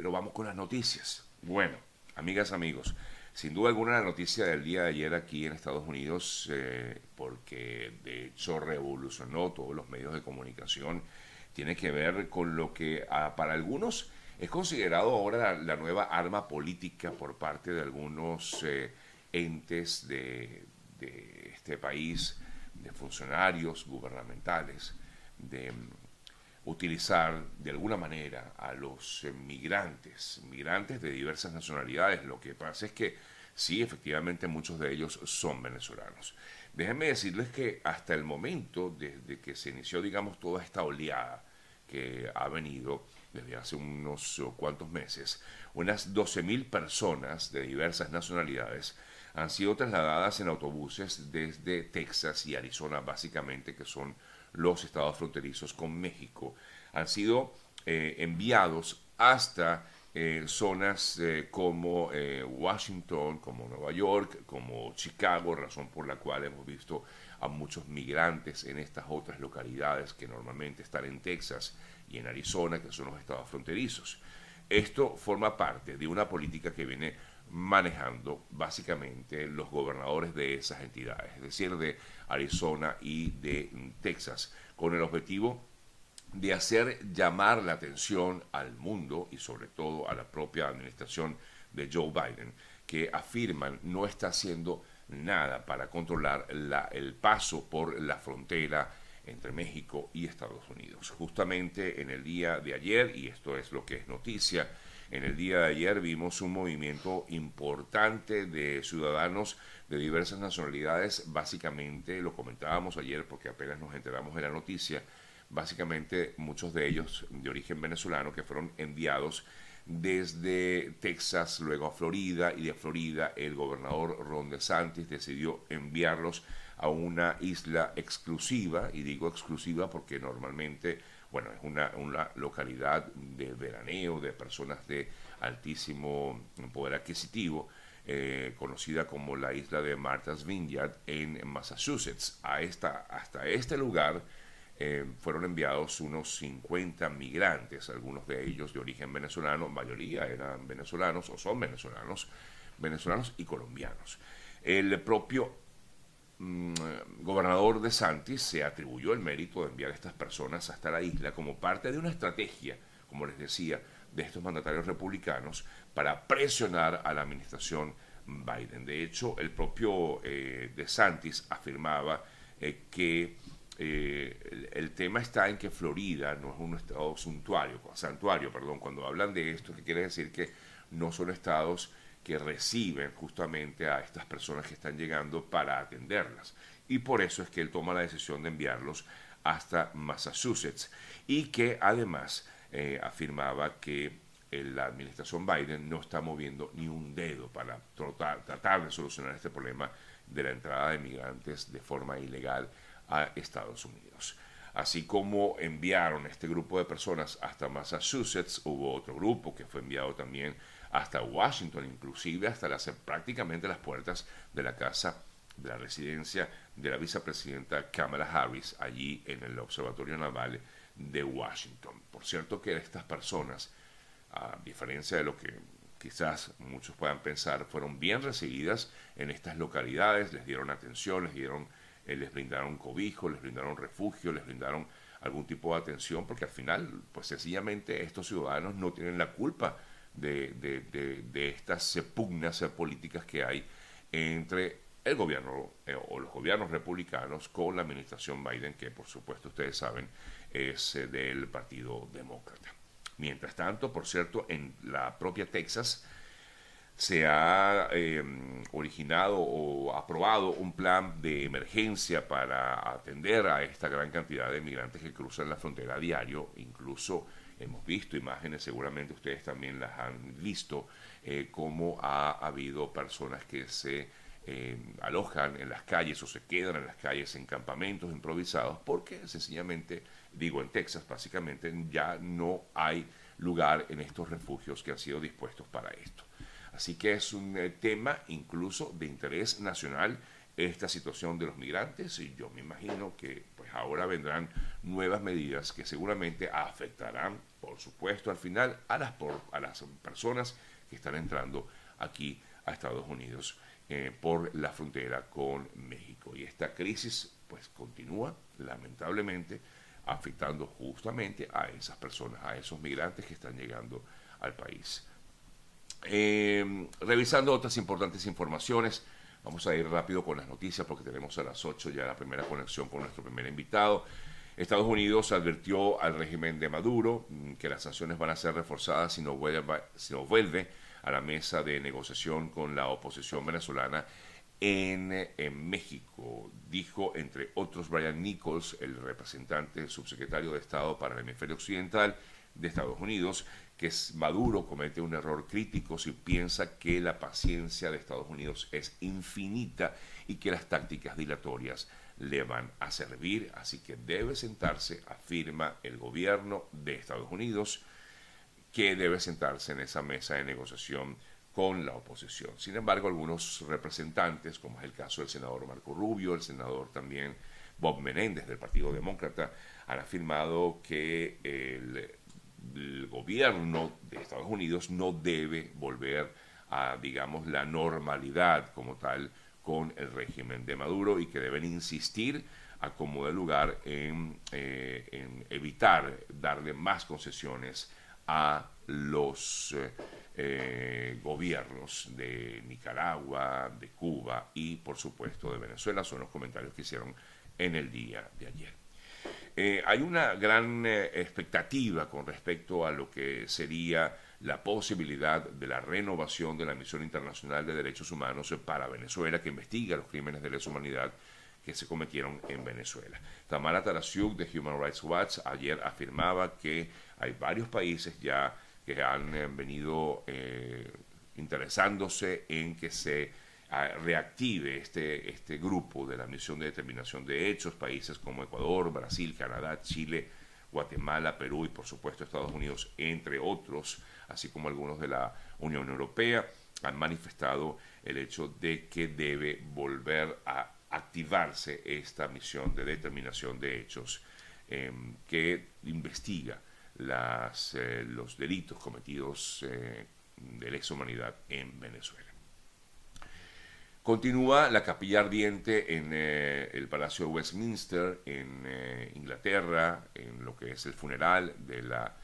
Pero vamos con las noticias. Bueno, amigas, amigos, sin duda alguna la noticia del día de ayer aquí en Estados Unidos, eh, porque de hecho revolucionó todos los medios de comunicación, tiene que ver con lo que ah, para algunos es considerado ahora la, nueva arma política por parte de algunos eh, entes de, de este país, de funcionarios gubernamentales, de utilizar de alguna manera a los eh, migrantes, migrantes de diversas nacionalidades. Lo que pasa es que sí, efectivamente muchos de ellos son venezolanos. Déjenme decirles que hasta el momento, desde que se inició, digamos, toda esta oleada que ha venido desde hace unos cuantos meses, unas 12.000 personas de diversas nacionalidades han sido trasladadas en autobuses desde Texas y Arizona, básicamente, que son los estados fronterizos con México. Han sido eh, enviados hasta eh, zonas eh, como Washington, como Nueva York, como Chicago, razón por la cual hemos visto a muchos migrantes en estas otras localidades que normalmente están en Texas y en Arizona, que son los estados fronterizos. Esto forma parte de una política que viene manejando básicamente los gobernadores de esas entidades, es decir, de Arizona y de Texas, con el objetivo de hacer llamar la atención al mundo y sobre todo a la propia administración de Joe Biden, que afirman no está haciendo nada para controlar el paso por la frontera entre México y Estados Unidos. Justamente en el día de ayer, y esto es lo que es noticia, en el día de ayer vimos un movimiento importante de ciudadanos de diversas nacionalidades, básicamente, lo comentábamos ayer porque apenas nos enteramos de la noticia, básicamente muchos de ellos de origen venezolano que fueron enviados desde Texas, luego a Florida, y de Florida el gobernador Ron DeSantis decidió enviarlos a una isla exclusiva, y digo exclusiva porque normalmente bueno, es una, localidad de veraneo de personas de altísimo poder adquisitivo, eh, conocida como la isla de Martha's Vineyard en Massachusetts. A esta, hasta este lugar eh, fueron enviados unos 50 migrantes, algunos de ellos de origen venezolano, mayoría eran venezolanos o son venezolanos, venezolanos y colombianos. El propio gobernador de Santis se atribuyó el mérito de enviar a estas personas hasta la isla como parte de una estrategia, como les decía, de estos mandatarios republicanos para presionar a la administración Biden. De hecho, el propio eh, de Santis afirmaba eh, que eh, el, tema está en que Florida no es un estado santuario, santuario perdón, cuando hablan de esto, que quiere decir que no son estados que reciben justamente a estas personas que están llegando para atenderlas. Y por eso es que él toma la decisión de enviarlos hasta Massachusetts y que además eh, afirmaba que la administración Biden no está moviendo ni un dedo para tratar, tratar de solucionar este problema de la entrada de migrantes de forma ilegal a Estados Unidos. Así como enviaron este grupo de personas hasta Massachusetts, hubo otro grupo que fue enviado también hasta Washington, inclusive hasta las, prácticamente las puertas de la casa de la residencia de la vicepresidenta Kamala Harris allí en el Observatorio Naval de Washington. Por cierto que estas personas, a diferencia de lo que quizás muchos puedan pensar, fueron bien recibidas en estas localidades, les dieron atención, les dieron, eh, les brindaron cobijo, les brindaron refugio, les brindaron algún tipo de atención, porque al final, pues sencillamente estos ciudadanos no tienen la culpa de, de, estas pugnas políticas que hay entre el gobierno eh, o los gobiernos republicanos con la administración Biden, que por supuesto ustedes saben es eh, del Partido Demócrata. Mientras tanto, por cierto, en la propia Texas se ha em, originado o aprobado un plan de emergencia para atender a esta gran cantidad de migrantes que cruzan la frontera a diario, incluso hemos visto imágenes, seguramente ustedes también las han visto, eh, cómo ha habido personas que se eh, alojan en las calles o se quedan en las calles en campamentos improvisados porque sencillamente, digo en Texas básicamente, ya no hay lugar en estos refugios que han sido dispuestos para esto. Así que es un eh, tema incluso de interés nacional esta situación de los migrantes y yo me imagino que pues ahora vendrán nuevas medidas que seguramente afectarán por supuesto, al final, a las, a las personas que están entrando aquí a Estados Unidos eh, por la frontera con México. Y esta crisis pues continúa, lamentablemente, afectando justamente a esas personas, a esos migrantes que están llegando al país. Eh, revisando otras importantes informaciones, vamos a ir rápido con las noticias porque tenemos a las 8 ya la primera conexión con nuestro primer invitado. Estados Unidos advirtió al régimen de Maduro mm, que las sanciones van a ser reforzadas si no vuelve, si no vuelve a la mesa de negociación con la oposición venezolana en, en, México, dijo entre otros Brian Nichols, el representante subsecretario de Estado para el hemisferio occidental de Estados Unidos, que Maduro comete un error crítico si piensa que la paciencia de Estados Unidos es infinita y que las tácticas dilatorias le van a servir, así que debe sentarse, afirma el gobierno de Estados Unidos, que debe sentarse en esa mesa de negociación con la oposición. Sin embargo, algunos representantes, como es el caso del senador Marco Rubio, el senador también Bob Menéndez del Partido Demócrata, han afirmado que el, gobierno de Estados Unidos no debe volver a, digamos, la normalidad como tal con el régimen de Maduro y que deben insistir a como de lugar en, eh, evitar darle más concesiones a los eh, eh, gobiernos de Nicaragua, de Cuba y por supuesto de Venezuela. Son los comentarios que hicieron en el día de ayer. Eh, hay una gran expectativa con respecto a lo que sería la posibilidad de la renovación de la Misión Internacional de Derechos Humanos para Venezuela, que investiga los crímenes de lesa humanidad que se cometieron en Venezuela. Tamara Tarasiuk de Human Rights Watch ayer afirmaba que hay varios países ya que han eh, venido eh, interesándose en que se reactive este, este grupo de la misión de determinación de hechos, países como Ecuador, Brasil, Canadá, Chile, Guatemala, Perú y por supuesto Estados Unidos, entre otros, así como algunos de la Unión Europea, han manifestado el hecho de que debe volver a activarse esta misión de determinación de hechos em, que investiga las, eh, los delitos cometidos eh, de lesa humanidad en Venezuela. Continúa la capilla ardiente en eh, el Palacio de Westminster, en Inglaterra, en lo que es el funeral de la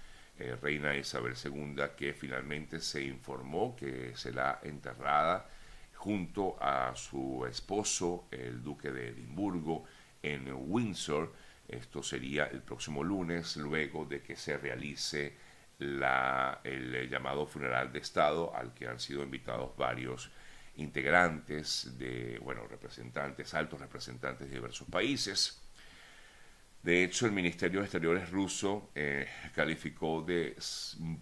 reina Isabel II, que finalmente se informó que será enterrada junto a su esposo, el duque de Edimburgo, en Windsor, esto sería el próximo lunes, luego de que se realice la, el llamado funeral de Estado al que han sido invitados varios integrantes de, bueno, representantes, altos representantes de diversos países. De hecho, el Ministerio de Exteriores ruso eh, calificó de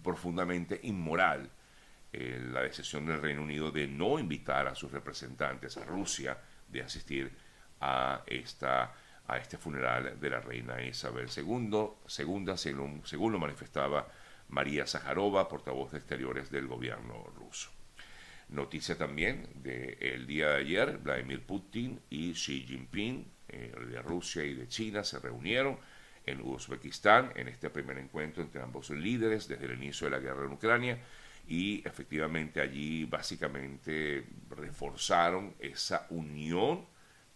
profundamente inmoral eh, la decisión del Reino Unido de no invitar a sus representantes a Rusia de asistir a esta a este funeral de la reina Isabel II, segunda, según, según lo manifestaba María Zaharova, portavoz de Exteriores del gobierno ruso. Noticia también del día de ayer, Vladimir Putin y Xi Jinping, eh, de Rusia y de China, se reunieron en Uzbekistán en este primer encuentro entre ambos líderes desde el inicio de la guerra en Ucrania y efectivamente allí básicamente reforzaron esa unión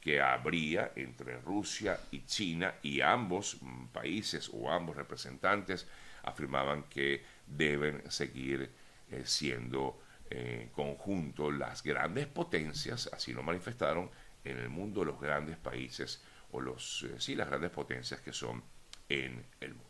que habría entre Rusia y China y ambos países o ambos representantes afirmaban que deben seguir eh, siendo eh, conjunto las grandes potencias, así lo manifestaron en el mundo los grandes países o los eh, sí las grandes potencias que son en el mundo.